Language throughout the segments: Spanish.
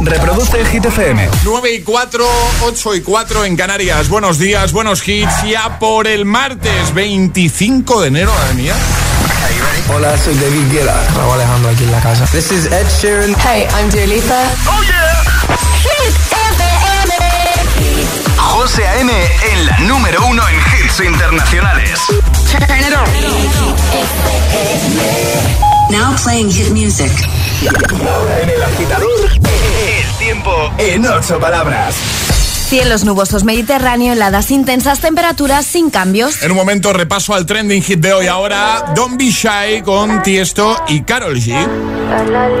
Reproduce Hit FM. 9 y 4, 8 y 4 en Canarias. Buenos días, buenos hits. Ya por el martes 25 de enero, madre mía. Hola, soy David Guetta. Raúl Alejandro aquí en la casa. This is Ed Sheeran. Hey, I'm Dua Lipa. ¡Oh, yeah! Hit FM. José A.M. en la número uno en hits internacionales. Turn it on. Now playing hit music. En el agitador, el en ocho palabras. Cielos nubosos Mediterráneo, heladas intensas, temperaturas sin cambios. En un momento repaso al trending hit de hoy. Ahora, Don't Be Shy con Tiesto y Carol G. People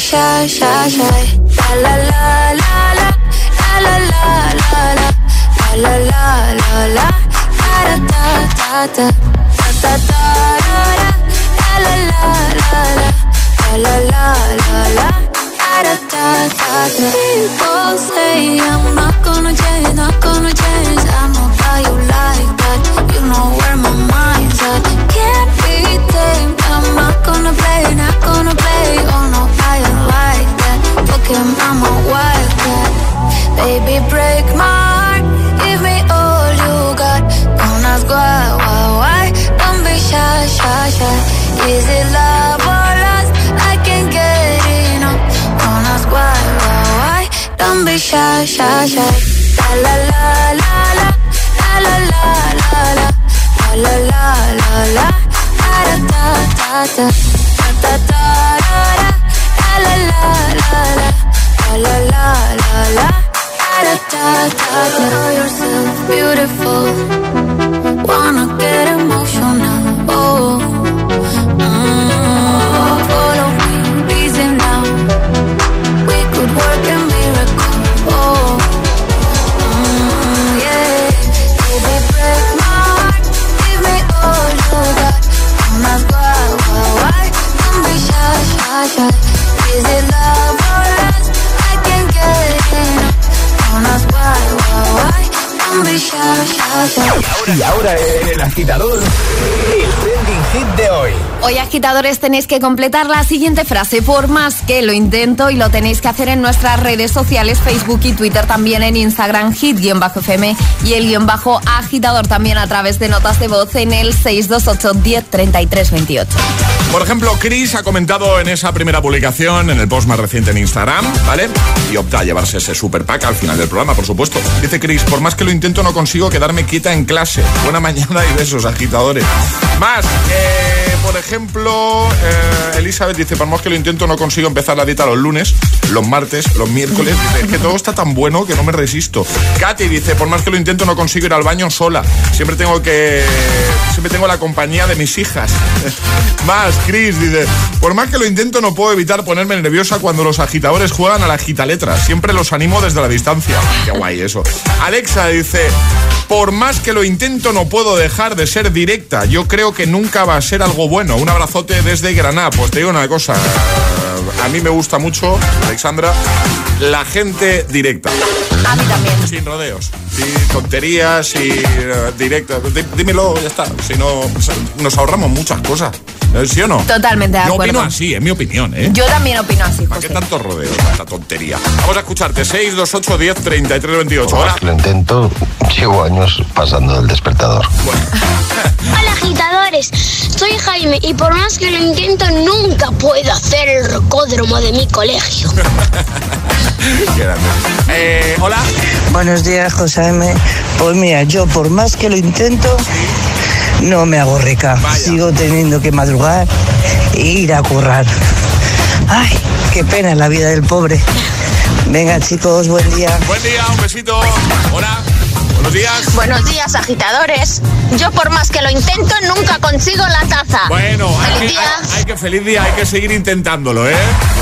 shy, shy, shy. La la la la la, la la la la la, la la la la da da da da, da da da la la la la la, la la la la. Da, da, da, da. People say I'm shy, shy, shy. La la la la la, la la la la la, la la la la, da da da da, da da da da, la la la la la, la la la la, da da da da. Know yourself beautiful, shy, shy. Y ahora en el agitador, el hit de hoy. Hoy, agitadores, tenéis que completar la siguiente frase. Por más que lo intento, y lo tenéis que hacer en nuestras redes sociales, Facebook y Twitter, también en Instagram, hit-fm y el guion bajo agitador también a través de notas de voz en el 628 10 33 28. Por ejemplo, Chris ha comentado en esa primera publicación, en el post más reciente en Instagram, ¿vale? Y opta a llevarse ese super pack al final del programa, por supuesto. Dice Chris, por más que lo intento, no consigo quedarme quieta en clase. Buena mañana y besos, agitadores. Más, eh, por ejemplo, eh, Elizabeth dice, por más que lo intento, no consigo empezar la dieta los lunes, los martes, los miércoles. Dice, es que todo está tan bueno que no me resisto. Katy dice, por más que lo intento, no consigo ir al baño sola. Siempre tengo que... Siempre tengo la compañía de mis hijas. Más, Chris dice, por más que lo intento, no puedo evitar ponerme nerviosa cuando los agitadores juegan a la gitaletra. Siempre los animo desde la distancia. Qué guay eso. Alexa dice, por más que lo intento, no puedo dejar de ser directa. Yo creo que nunca va a ser algo bueno. Un abrazote desde Granada. Pues te digo una cosa. A mí me gusta mucho, Alexandra, la gente directa. A mí también. Sin rodeos, sin tonterías, sin eh, directo. Dí- Dímelo, ya está. Si no, nos ahorramos muchas cosas. ¿Eh, ¿Sí o no? Totalmente de Yo acuerdo. opino así, es mi opinión, ¿eh? Yo también opino así, ¿Para qué José. tanto rodeo, tanta tontería? Vamos a escucharte. 628 10 33 28. Hola. Lo intento, llevo años pasando del despertador. Jaime y por más que lo intento nunca puedo hacer el rocódromo de mi colegio. Eh, hola. Buenos días, José M. Pues mira, yo por más que lo intento, no me hago rica. Vaya. Sigo teniendo que madrugar e ir a currar. Ay, qué pena la vida del pobre. Venga, chicos, buen día. Buen día, un besito. Hola. Buenos días. Buenos días, agitadores. Yo por más que lo intento, nunca consigo la taza. Bueno, feliz hay, que, día. Hay, que feliz día, hay que seguir intentándolo, ¿eh?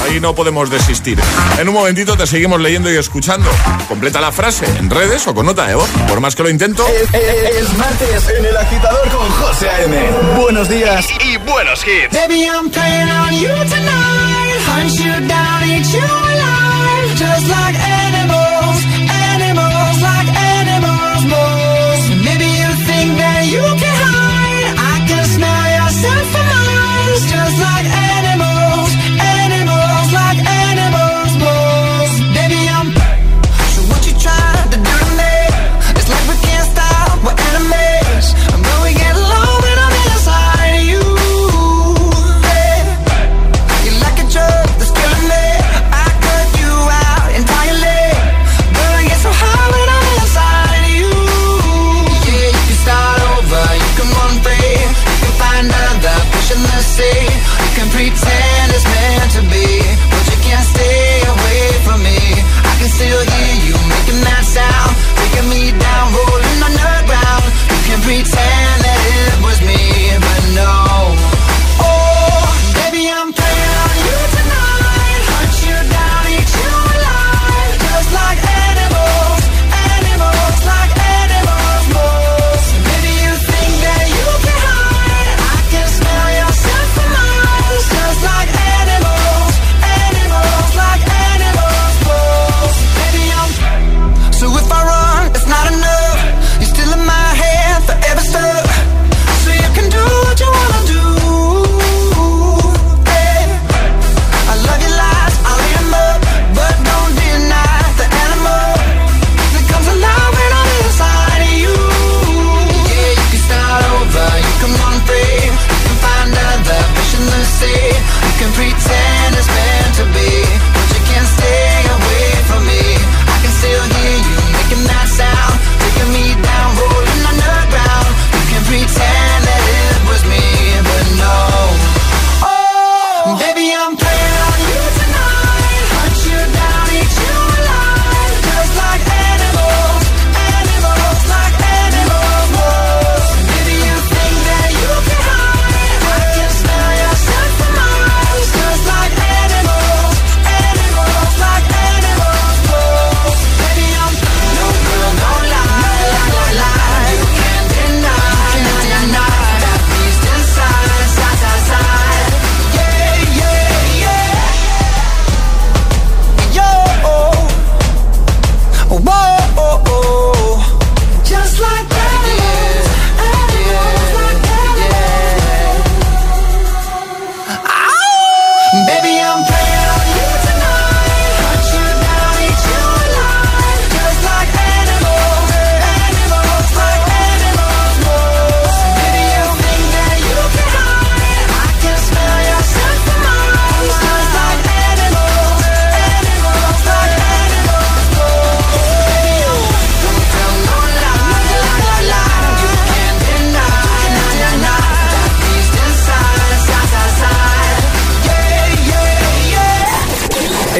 Ahí no podemos desistir. En un momentito te seguimos leyendo y escuchando. Completa la frase en redes o con nota ¿eh, de. Por más que lo intento. Es, es martes en el agitador con José A.M. Buenos días y, buenos hits. Baby, I'm playing on you tonight. Down, eat you. Just like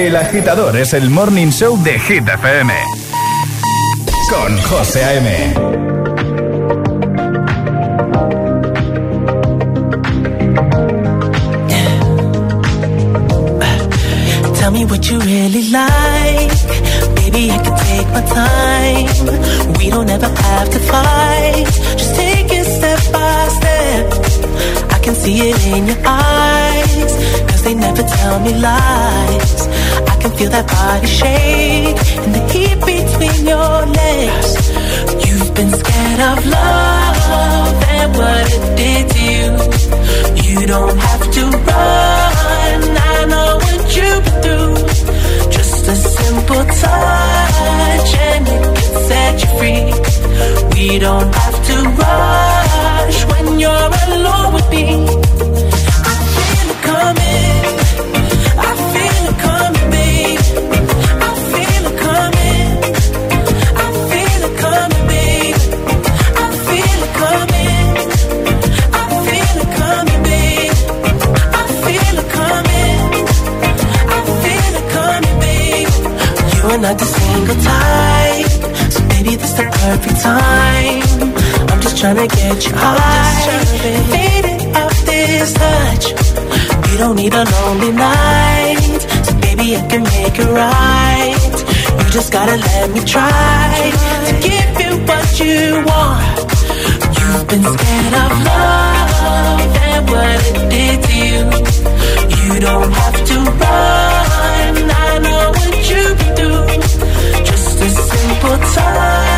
El agitador es el morning show de Hit FM. Con José A.M. Tell me what you really like. Baby, I can take my time. We don't ever have to fight. Just take it step by step. I can see it in your eyes. Cause they never tell me lies. Feel that body shake and the heat between your legs. You've been scared of love and what it did to you. You don't have to run get you high. Faded off this touch. You don't need a lonely night. So baby, I can make it right. You just gotta let me try to give you what you want. You've been scared of love and what it did to you. You don't have to run. I know what you've. Just a simple touch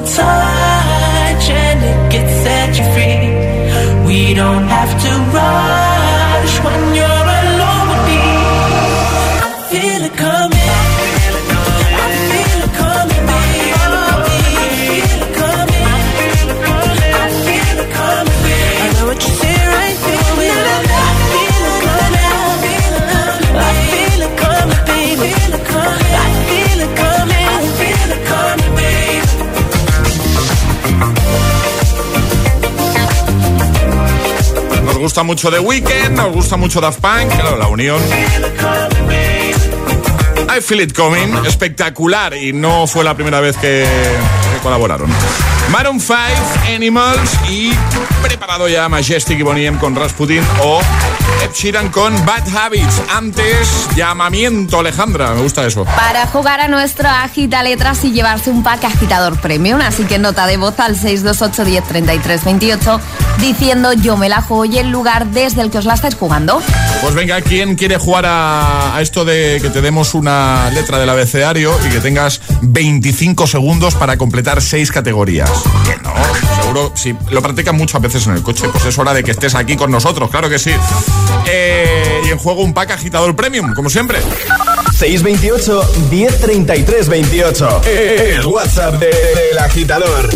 touch and it can set you free. We don't gusta mucho The Weeknd, nos gusta mucho Daft Punk, claro, la unión. I Feel It Coming, espectacular y no fue la primera vez que, que colaboraron. Maroon 5, Animals y preparado ya Majestic y Bonnie M con Rasputin o Ed Sheeran con Bad Habits. Antes, llamamiento Alejandra, me gusta eso. Para jugar a nuestro Agita Letras y llevarse un pack agitador premium, así que nota de voz al 628 10 33 28 diciendo yo me la juego y el lugar desde el que os la estáis jugando. Pues venga, ¿quién quiere jugar a, a esto de que te demos una letra del abecedario y que tengas 25 segundos para completar seis categorías? Que no, seguro, si lo practicas muchas veces en el coche, pues es hora de que estés aquí con nosotros, claro que sí. Eh, y en juego un pack agitador premium, como siempre. 628 1033 28. El WhatsApp de- del agitador.